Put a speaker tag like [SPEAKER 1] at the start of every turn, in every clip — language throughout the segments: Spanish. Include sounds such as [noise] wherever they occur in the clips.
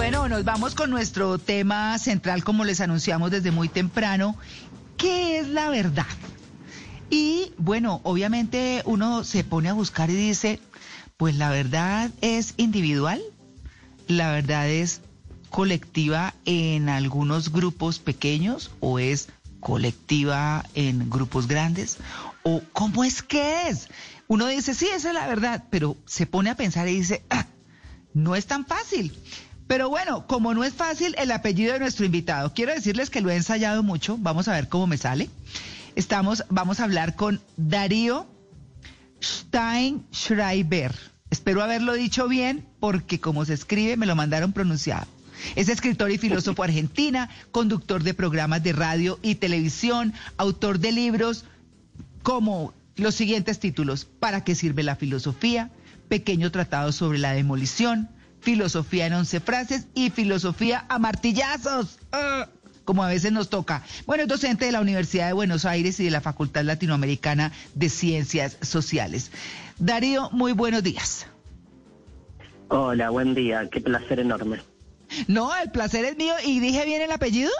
[SPEAKER 1] Bueno, nos vamos con nuestro tema central, como les anunciamos desde muy temprano. ¿Qué es la verdad? Y bueno, obviamente uno se pone a buscar y dice, pues la verdad es individual, la verdad es colectiva en algunos grupos pequeños o es colectiva en grupos grandes? ¿O cómo es que es? Uno dice, sí, esa es la verdad, pero se pone a pensar y dice, ah, no es tan fácil. Pero bueno, como no es fácil el apellido de nuestro invitado, quiero decirles que lo he ensayado mucho, vamos a ver cómo me sale. Estamos, vamos a hablar con Darío Steinschreiber. Espero haberlo dicho bien porque como se escribe me lo mandaron pronunciado. Es escritor y filósofo argentina, conductor de programas de radio y televisión, autor de libros como los siguientes títulos, ¿Para qué sirve la filosofía? Pequeño tratado sobre la demolición, filosofía en once frases y filosofía a martillazos. ¡Ah! como a veces nos toca. Bueno, es docente de la Universidad de Buenos Aires y de la Facultad Latinoamericana de Ciencias Sociales. Darío, muy buenos días.
[SPEAKER 2] Hola, buen día. Qué placer enorme.
[SPEAKER 1] No, el placer es mío. ¿Y dije bien el apellido?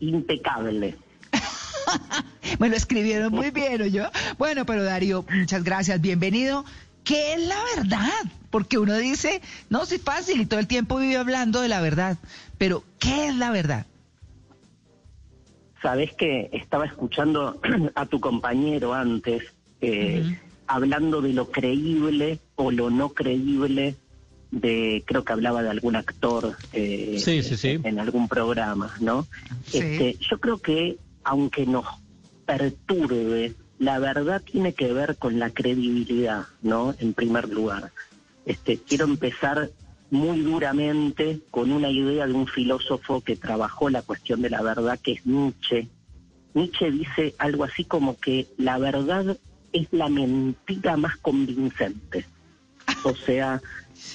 [SPEAKER 2] Impecable. [laughs]
[SPEAKER 1] me lo escribieron muy bien, yo. Bueno, pero Darío, muchas gracias. Bienvenido. ¿Qué es la verdad? Porque uno dice, no, sí fácil y todo el tiempo vive hablando de la verdad. Pero, ¿qué es la verdad?
[SPEAKER 2] Sabes que estaba escuchando [clears throat] a tu compañero antes, eh, hablando de lo creíble o lo no creíble de, creo que hablaba de algún actor eh, en algún programa, ¿no? Este, yo creo que aunque nos perturbe la verdad tiene que ver con la credibilidad, ¿no? En primer lugar. Este, quiero empezar muy duramente con una idea de un filósofo que trabajó la cuestión de la verdad, que es Nietzsche. Nietzsche dice algo así como que la verdad es la mentira más convincente. O sea,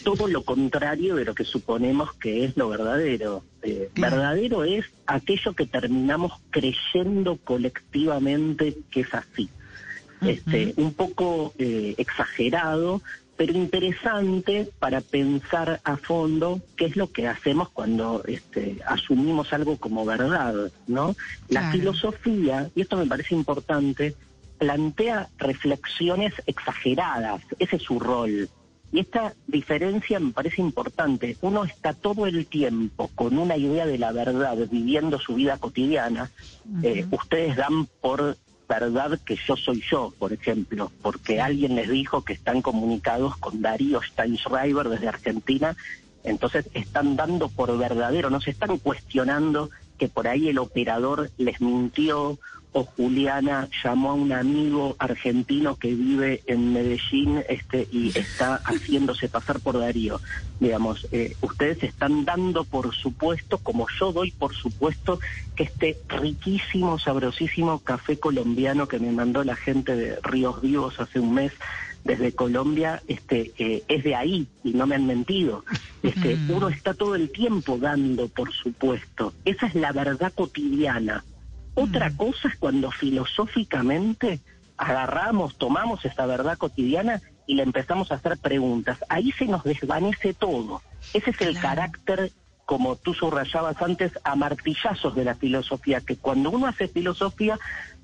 [SPEAKER 2] todo lo contrario de lo que suponemos que es lo verdadero. Eh, verdadero es aquello que terminamos creyendo colectivamente que es así. este, un poco eh, exagerado, pero interesante para pensar a fondo qué es lo que hacemos cuando este, asumimos algo como verdad, ¿no? La filosofía, y esto me parece importante, plantea reflexiones exageradas, ese es su rol. Y esta diferencia me parece importante. Uno está todo el tiempo con una idea de la verdad, viviendo su vida cotidiana. Eh, ustedes dan por verdad que yo soy yo, por ejemplo, porque alguien les dijo que están comunicados con Darío Steinschreiber desde Argentina, entonces están dando por verdadero, no se están cuestionando que por ahí el operador les mintió o Juliana llamó a un amigo argentino que vive en Medellín este, y está [laughs] haciéndose pasar por Darío. Digamos, eh, ustedes están dando por supuesto, como yo doy por supuesto, que este riquísimo, sabrosísimo café colombiano que me mandó la gente de Ríos Vivos hace un mes desde Colombia este eh, es de ahí y no me han mentido. Este, mm. Uno está todo el tiempo dando, por supuesto. Esa es la verdad cotidiana. Otra cosa es cuando filosóficamente agarramos, tomamos esta verdad cotidiana y le empezamos a hacer preguntas. Ahí se nos desvanece todo. Ese es el carácter, como tú subrayabas antes, a martillazos de la filosofía, que cuando uno hace filosofía,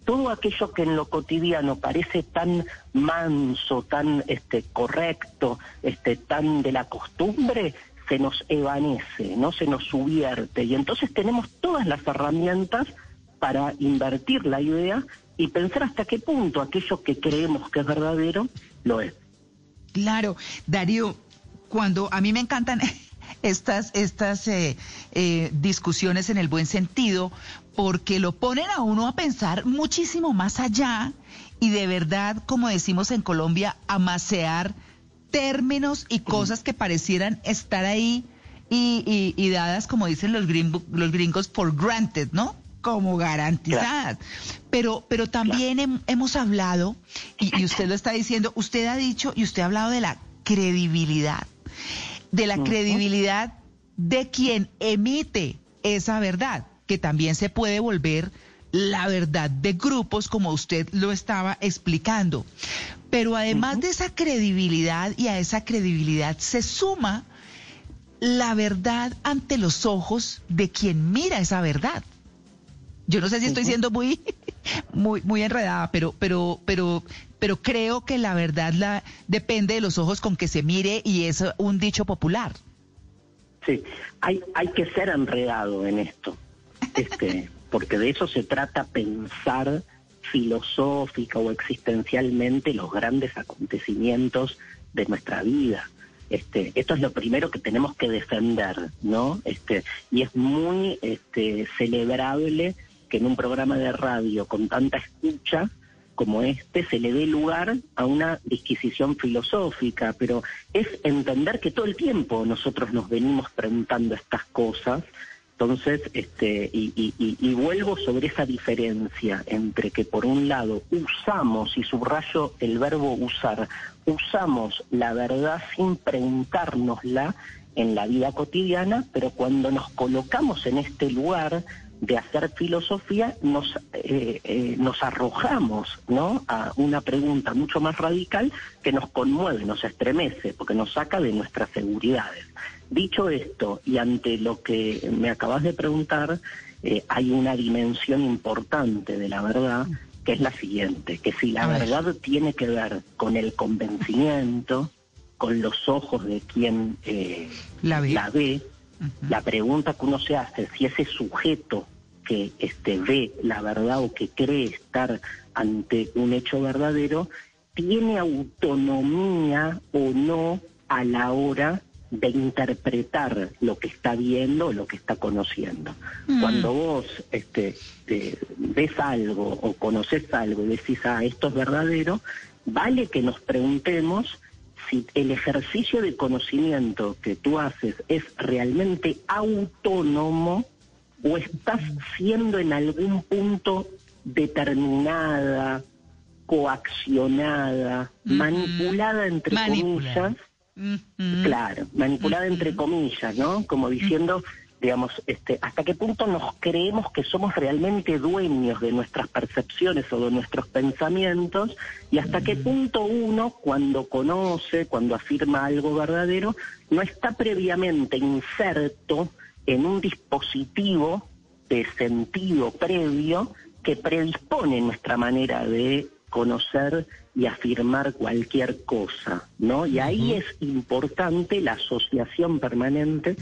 [SPEAKER 2] todo aquello que en lo cotidiano parece tan manso, tan este, correcto, este, tan de la costumbre, se nos evanece, no se nos subierte. Y entonces tenemos todas las herramientas para invertir la idea y pensar hasta qué punto aquello que creemos que es verdadero lo es.
[SPEAKER 1] Claro, Darío, cuando a mí me encantan [laughs] estas, estas eh, eh, discusiones en el buen sentido, porque lo ponen a uno a pensar muchísimo más allá y de verdad, como decimos en Colombia, a macear términos y cosas que parecieran estar ahí y, dadas, como dicen los, los gringos, for granted, ¿no? Como garantizadas. Pero, pero también hemos hablado, y, usted lo está diciendo, usted ha dicho y usted ha hablado de la credibilidad, de la credibilidad de quien emite esa verdad, que también se puede volver la verdad de grupos, como usted lo estaba explicando. Pero además de esa credibilidad y a esa credibilidad se suma la verdad ante los ojos de quien mira esa verdad. Yo no sé si estoy siendo muy, [laughs] muy, muy enredada, pero, pero, pero, pero creo que la verdad la, depende de los ojos con que se mire y es un dicho popular.
[SPEAKER 2] Sí, hay, hay que ser enredado en esto, este, [laughs] porque de eso se trata pensar filosófica o existencialmente los grandes acontecimientos de nuestra vida. Este, esto es lo primero que tenemos que defender, ¿no? Este, y es muy este, celebrable que en un programa de radio con tanta escucha como este se le dé lugar a una disquisición filosófica, pero es entender que todo el tiempo nosotros nos venimos preguntando estas cosas. Entonces, este, y, vuelvo sobre esa diferencia entre que por un lado usamos, y subrayo el verbo usar, usamos la verdad sin preguntárnosla en la vida cotidiana, pero cuando nos colocamos en este lugar de hacer filosofía, nos, eh, eh, nos arrojamos ¿no? a una pregunta mucho más radical que nos conmueve, nos estremece, porque nos saca de nuestras seguridades. Dicho esto, y ante lo que me acabas de preguntar, eh, hay una dimensión importante de la verdad, que es la siguiente, que si la verdad tiene que ver con el convencimiento, con los ojos de quien eh, la ve, la, pregunta que uno se hace, si ese sujeto que este, ve la verdad o que cree estar ante un hecho verdadero, tiene autonomía o no a la hora de interpretar lo que está viendo o lo que está conociendo. Mm. Cuando vos este, ves algo o conoces algo y decís, ah, esto es verdadero, vale que nos preguntemos si el ejercicio de conocimiento que tú haces es realmente autónomo o estás siendo en algún punto determinada, coaccionada, manipulada entre comillas Claro, manipulada entre comillas, ¿no? Como diciendo, digamos, este, hasta qué punto nos creemos que somos realmente dueños de nuestras percepciones o de nuestros pensamientos y hasta qué punto uno, cuando conoce, cuando afirma algo verdadero, no está previamente inserto en un dispositivo de sentido previo que predispone nuestra manera de conocer y afirmar cualquier cosa, ¿no? Y ahí es importante la asociación permanente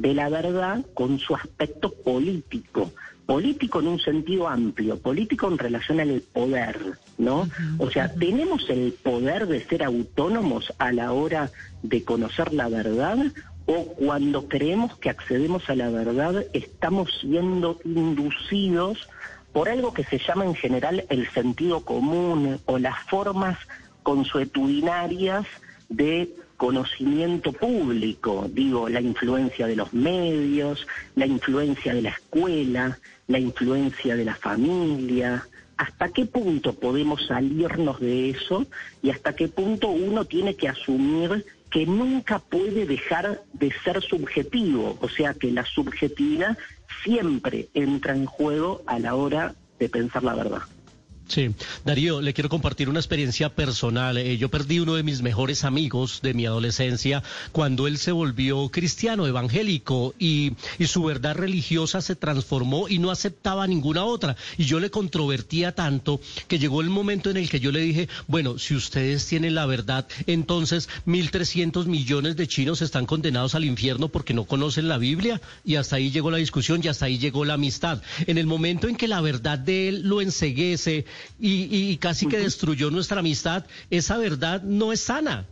[SPEAKER 2] de la verdad con su aspecto político, político en un sentido amplio, político en relación al poder, ¿no? O sea, tenemos el poder de ser autónomos a la hora de conocer la verdad o cuando creemos que accedemos a la verdad estamos siendo inducidos por algo que se llama en general el sentido común o las formas consuetudinarias de conocimiento público, digo, la influencia de los medios, la influencia de la escuela, la influencia de la familia, hasta qué punto podemos salirnos de eso y hasta qué punto uno tiene que asumir que nunca puede dejar de ser subjetivo, o sea que la subjetividad siempre entra en juego a la hora de pensar la verdad.
[SPEAKER 3] Sí, Darío, le quiero compartir una experiencia personal. Eh, yo perdí uno de mis mejores amigos de mi adolescencia cuando él se volvió cristiano, evangélico, y, y, su verdad religiosa se transformó y no aceptaba ninguna otra. Y yo le controvertía tanto que llegó el momento en el que yo le dije, bueno, si ustedes tienen la verdad, entonces 1.300 millones de chinos están condenados al infierno porque no conocen la Biblia. Y hasta ahí llegó la discusión y hasta ahí llegó la amistad. En el momento en que la verdad de él lo enseguece, y, casi que destruyó nuestra amistad, esa verdad no es sana.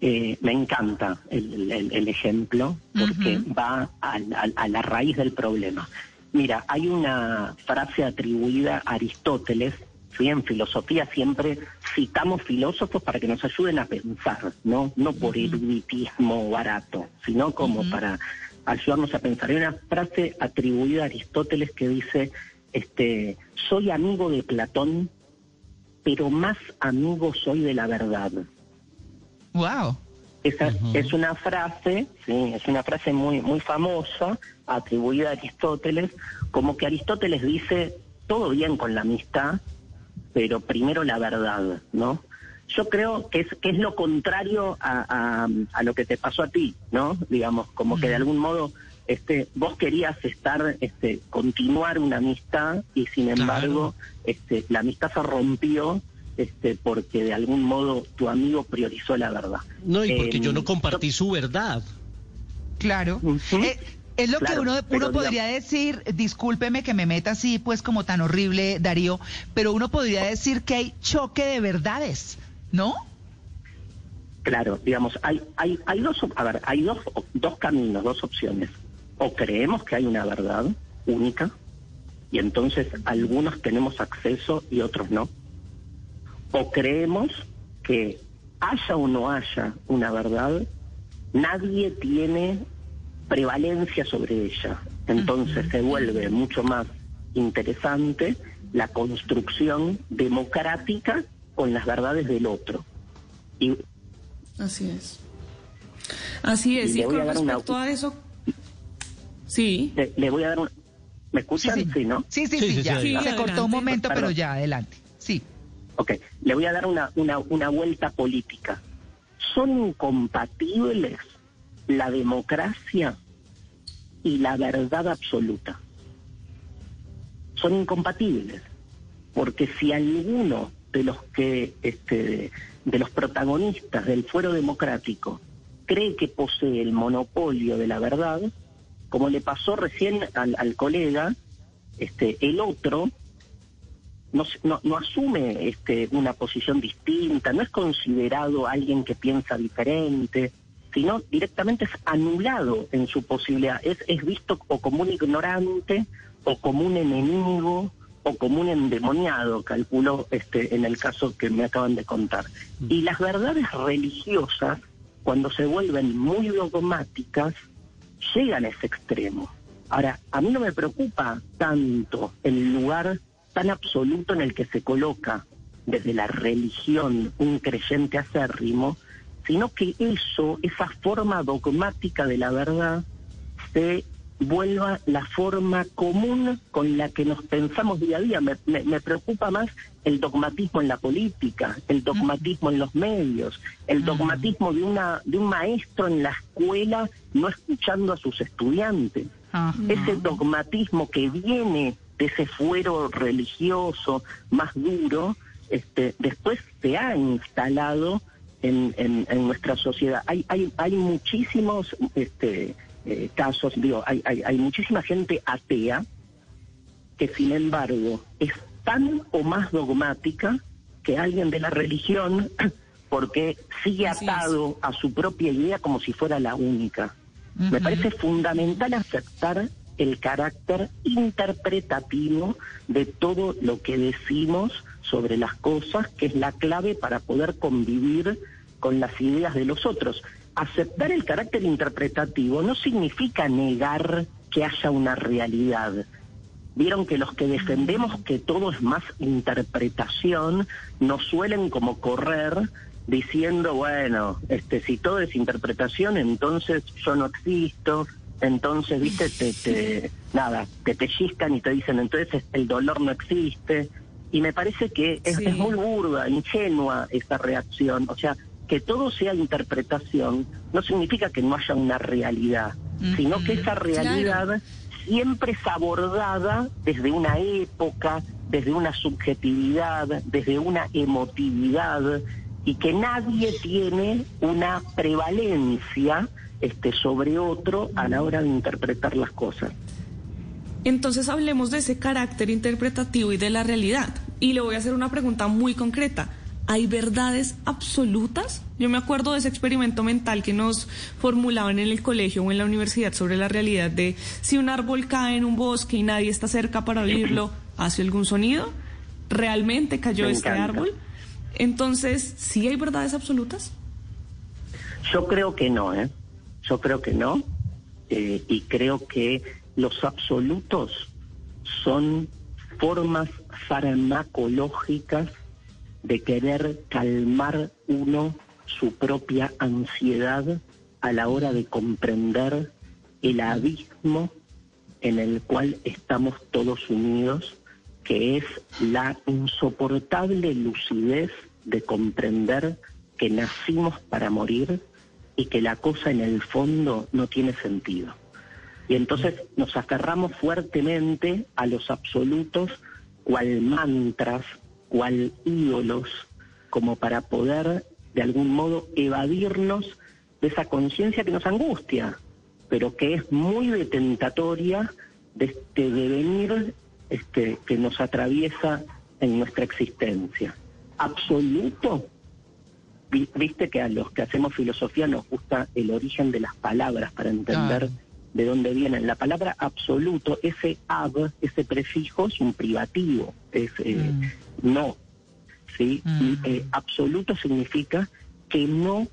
[SPEAKER 2] Eh, me encanta el, ejemplo porque va a, la raíz del problema. Mira, hay una frase atribuida a Aristóteles ¿sí? En filosofía siempre citamos filósofos para que nos ayuden a pensar, no, no por eruditismo barato, sino como para ayudarnos a pensar. Hay una frase atribuida a Aristóteles que dice, este, soy amigo de Platón, pero más amigo soy de la verdad.
[SPEAKER 1] Wow.
[SPEAKER 2] Esa es una frase, sí, es una frase muy muy famosa atribuida a Aristóteles, como que Aristóteles dice todo bien con la amistad, pero primero la verdad, ¿no? Yo creo que es que es lo contrario a, a, lo que te pasó a ti, ¿no? Digamos, como que de algún modo este vos querías estar este continuar una amistad y sin embargo este la amistad se rompió este porque de algún modo tu amigo priorizó la verdad.
[SPEAKER 3] No, y porque yo no
[SPEAKER 2] Em,
[SPEAKER 3] compartí su verdad.
[SPEAKER 1] Claro. Eh, es lo que uno,
[SPEAKER 2] pero
[SPEAKER 1] uno podría decir, discúlpeme que me meta así, pues como tan horrible, Darío, pero uno podría decir que hay choque de verdades, ¿no?
[SPEAKER 2] Claro, digamos, hay, hay, hay dos, a ver, hay dos, dos caminos, dos opciones. O creemos que hay una verdad única y entonces algunos tenemos acceso y otros no. O creemos que haya o no haya una verdad, nadie tiene prevalencia sobre ella. Entonces se vuelve mucho más interesante la construcción democrática con las verdades del otro. Y
[SPEAKER 4] Así es. Así es.
[SPEAKER 2] Y
[SPEAKER 4] con
[SPEAKER 2] una-
[SPEAKER 4] respecto a eso, sí.
[SPEAKER 2] le, le voy a dar un... ¿Me escuchan? Sí, ¿no?
[SPEAKER 1] Sí, sí,
[SPEAKER 3] Sí,
[SPEAKER 1] sí,
[SPEAKER 3] sí,
[SPEAKER 1] ya.
[SPEAKER 3] sí,
[SPEAKER 1] Se
[SPEAKER 4] adelante.
[SPEAKER 1] cortó un momento, pero ya, adelante. Sí.
[SPEAKER 2] Ok, le voy a dar una, una, una vuelta política. ¿Son incompatibles la democracia y la verdad absoluta? Son incompatibles, porque si alguno de los que este, de los protagonistas del fuero democrático cree que posee el monopolio de la verdad, como le pasó recién al, al colega, este, el otro no, se- no, no asume este, una posición distinta, no es considerado alguien que piensa diferente, sino directamente es anulado en su posibilidad, es, es visto o como un ignorante, o como un enemigo, o como un endemoniado, calculo este, en el caso que me acaban de contar. Y las verdades religiosas, cuando se vuelven muy dogmáticas, llegan a ese extremo. Ahora, a mí no me preocupa tanto el lugar tan absoluto en el que se coloca desde la religión un creyente acérrimo, sino que eso, esa forma dogmática de la verdad, se vuelva la forma común con la que nos pensamos día a día. Me, me- me preocupa más el dogmatismo en la política, el dogmatismo en los medios, el dogmatismo de una de un maestro en la escuela no escuchando a sus estudiantes.
[SPEAKER 1] Ajá.
[SPEAKER 2] Ese dogmatismo que viene de ese fuero religioso más duro, este, después se ha instalado en, en- en nuestra sociedad. Hay, hay, hay muchísimos este, eh, casos, digo, hay, hay, hay muchísima gente atea que sin embargo es tan o más dogmática que alguien de la religión [clears throat] porque sigue atado a su propia idea como si fuera la única. Me parece fundamental aceptar el carácter interpretativo de todo lo que decimos sobre las cosas, que es la clave para poder convivir con las ideas de los otros. Aceptar el carácter interpretativo no significa negar que haya una realidad. Vieron que los que defendemos que todo es más interpretación nos suelen como correr diciendo, bueno, este si todo es interpretación, entonces yo no existo, entonces, viste, te, te nada, te pellizcan y te dicen, entonces el dolor no existe. Y me parece que es,
[SPEAKER 4] Sí.
[SPEAKER 2] es muy burda, ingenua esa reacción. O sea, que todo sea interpretación no significa que no haya una realidad, sino que esa realidad siempre es abordada desde una época, desde una subjetividad, desde una emotividad, y que nadie tiene una prevalencia este, sobre otro a la hora de interpretar las cosas.
[SPEAKER 4] Entonces hablemos de ese carácter interpretativo y de la realidad. Y le voy a hacer una pregunta muy concreta. ¿Hay verdades absolutas? Yo me acuerdo de ese experimento mental que nos formulaban en el colegio o en la universidad sobre la realidad de si un árbol cae en un bosque y nadie está cerca para oírlo, [clears throat] ¿hace algún sonido? ¿realmente cayó este árbol? Entonces, ¿sí hay verdades absolutas?
[SPEAKER 2] Yo creo que no, ¿eh? Yo creo que no. Eh, y creo que los absolutos son formas farmacológicas de querer calmar uno su propia ansiedad a la hora de comprender el abismo en el cual estamos todos unidos, que es la insoportable lucidez de comprender que nacimos para morir y que la cosa en el fondo no tiene sentido. Y entonces nos aferramos fuertemente a los absolutos cual mantras, cual ídolos, como para poder de algún modo evadirnos de esa conciencia que nos angustia, pero que es muy detentatoria de este devenir este, que nos atraviesa en nuestra existencia. Absoluto. Viste que a los que hacemos filosofía nos gusta el origen de las palabras para entender de dónde vienen. La palabra absoluto, ese ab, ese prefijo es un privativo, es eh, mm. no. ¿sí? Mm. Eh, absoluto significa que no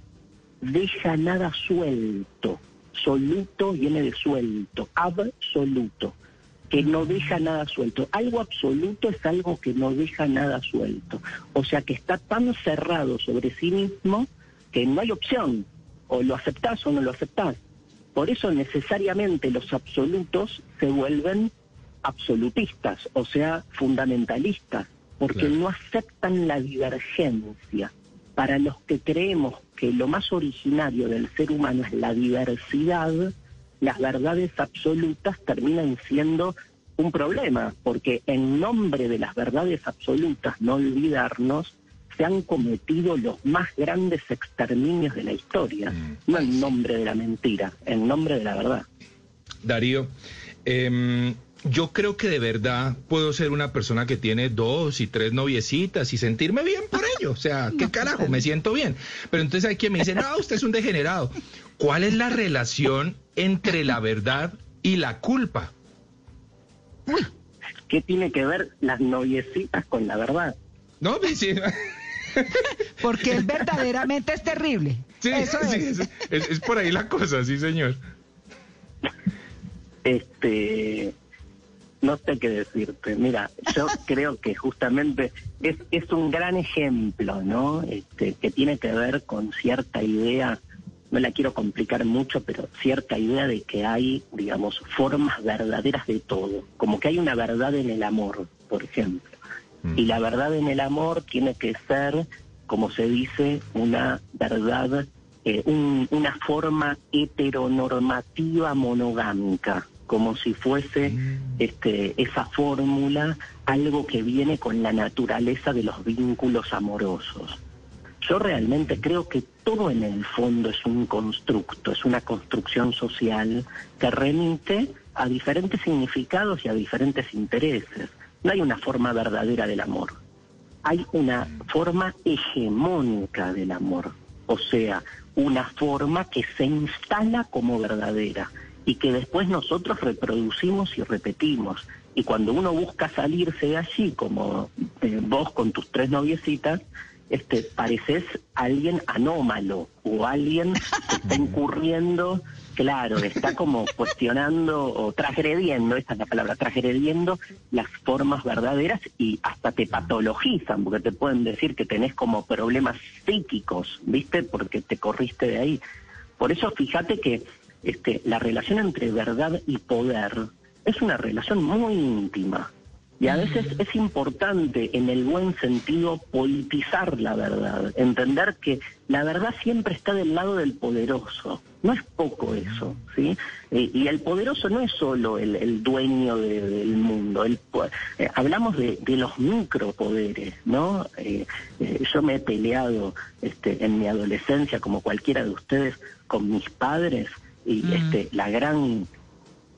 [SPEAKER 2] deja nada suelto. Soluto viene de suelto, absoluto, que no mm. deja nada suelto. Algo absoluto es algo que no deja nada suelto. O sea que está tan cerrado sobre sí mismo que no hay opción. O lo aceptás o no lo aceptás. Por eso necesariamente los absolutos se vuelven absolutistas, o sea, fundamentalistas, porque no aceptan la divergencia. Para los que creemos que lo más originario del ser humano es la diversidad, las verdades absolutas terminan siendo un problema, porque en nombre de las verdades absolutas, no olvidarnos, se han cometido los más grandes exterminios de la historia, mm. no en nombre de la mentira, en nombre de la verdad.
[SPEAKER 5] Darío, em, yo creo que de verdad puedo ser una persona que tiene dos y tres noviecitas y sentirme bien por ello. O sea, ¿qué carajo? Me siento bien. Pero entonces hay quien me dice, no, usted es un degenerado. ¿Cuál es la relación entre la verdad y la culpa?
[SPEAKER 2] ¿Qué tiene que ver las noviecitas con la verdad?
[SPEAKER 5] No, sí. [laughs]
[SPEAKER 1] Porque él verdaderamente es terrible.
[SPEAKER 5] Sí, Eso es. es. por ahí la cosa, sí, señor.
[SPEAKER 2] Este, no sé qué decirte. Mira, yo [laughs] creo que justamente es, es un gran ejemplo, ¿no? Este, que tiene que ver con cierta idea, no la quiero complicar mucho, pero cierta idea de que hay, digamos, formas verdaderas de todo. Como que hay una verdad en el amor, por ejemplo. Mm. Y la verdad en el amor tiene que ser, como se dice, una verdad, eh, una forma heteronormativa monogámica, como si fuese mm. este, esa fórmula algo que viene con la naturaleza de los vínculos amorosos. Yo realmente creo que todo en el fondo es un constructo, es una construcción social que remite a diferentes significados y a diferentes intereses. No hay una forma verdadera del amor. Hay una forma hegemónica del amor, o sea, una forma que se instala como verdadera y que después nosotros reproducimos y repetimos. Y cuando uno busca salirse de allí, como eh, vos con tus tres noviecitas, este, pareces alguien anómalo o alguien que está [laughs] incurriendo Claro, está como [laughs] cuestionando o transgrediendo, esta es la palabra, transgrediendo las formas verdaderas y hasta te patologizan, porque te pueden decir que tenés como problemas psíquicos, ¿viste? Porque te corriste de ahí. Por eso fíjate que este, la relación entre verdad y poder es una relación muy íntima. Y a veces es importante, en el buen sentido, politizar la verdad, entender que la verdad siempre está del lado del poderoso. No es poco eso, ¿sí? Eh, y el poderoso no es solo el, dueño del mundo. El, eh, hablamos de, los micropoderes, ¿no? Eh, yo me he peleado este, en mi adolescencia, como cualquiera de ustedes, con mis padres y este, la gran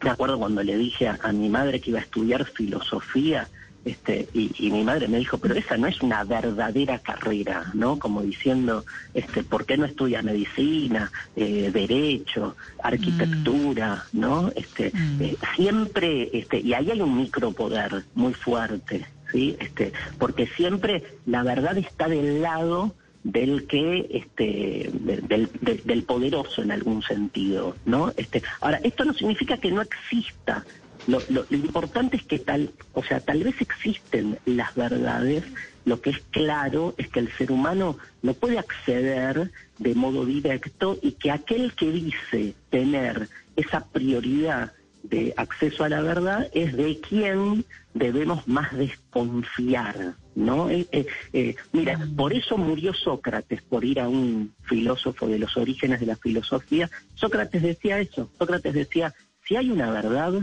[SPEAKER 2] me acuerdo cuando le dije a, mi madre que iba a estudiar filosofía, este, y, mi madre me dijo, pero esa no es una verdadera carrera, ¿no? Como diciendo, este, ¿por qué no estudia medicina, eh, derecho, arquitectura, mm. ¿no? Este, mm. eh, siempre, este, y ahí hay un micropoder muy fuerte, ¿sí? Este, porque siempre la verdad está del lado del que este del, del, poderoso en algún sentido no este ahora esto no significa que no exista. Lo, lo, importante es que tal o sea tal vez existen las verdades. Lo que es claro es que el ser humano no puede acceder de modo directo y que aquel que dice tener esa prioridad de acceso a la verdad es de quien debemos más desconfiar, ¿no? Eh, eh, eh, mira, por eso murió Sócrates, por ir a un filósofo de los orígenes de la filosofía. Sócrates decía eso, Sócrates decía, si hay una verdad,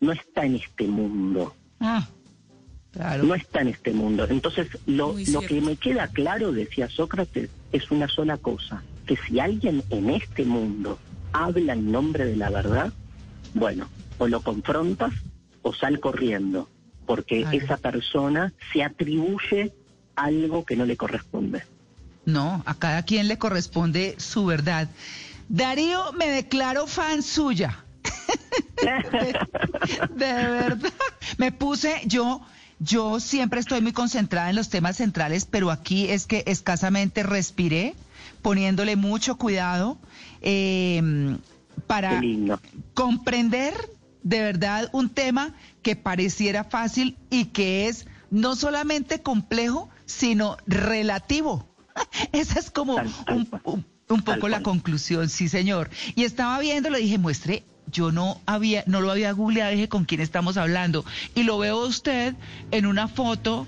[SPEAKER 2] no está en este mundo. Ah, claro. No está en este mundo. Entonces, lo, lo que me queda claro, decía Sócrates, es una sola cosa, que si alguien en este mundo habla en nombre de la verdad, bueno, o lo confrontas o sal corriendo, porque esa persona se atribuye algo que no le corresponde.
[SPEAKER 1] No, a cada quien le corresponde su verdad. Darío, me declaro fan suya. [laughs] de, verdad. Me puse, yo, yo siempre estoy muy concentrada en los temas centrales, pero aquí es que escasamente respiré, poniéndole mucho cuidado. Eh, para comprender de verdad un tema que pareciera fácil y que es no solamente complejo, sino relativo. [laughs] Esa es como un, poco la conclusión, sí señor. Y estaba viendo, le dije, muestre, yo no había, no lo había googleado, dije con quién estamos hablando. Y lo veo usted en una foto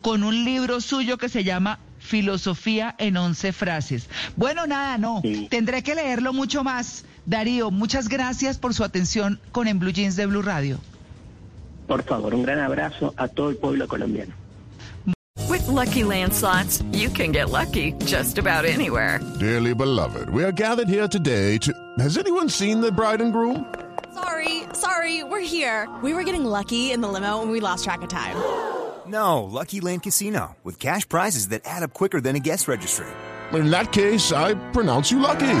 [SPEAKER 1] con un libro suyo que se llama Filosofía en once frases. Bueno, nada, no, tendré que leerlo mucho más Darío, muchas gracias por su atención con En Blue Jeans de Blue Radio.
[SPEAKER 2] Por favor, un gran abrazo a todo el pueblo colombiano.
[SPEAKER 6] With lucky landslots, you can get lucky just about anywhere.
[SPEAKER 7] Dearly beloved, we are gathered here today to. Has anyone seen the bride and groom?
[SPEAKER 8] Sorry, sorry, we're here. We were getting lucky in the limo and we lost track of time. [gasps]
[SPEAKER 9] No, Lucky Land Casino, with cash prizes that add up quicker than a guest registry.
[SPEAKER 7] In that case, I pronounce you lucky.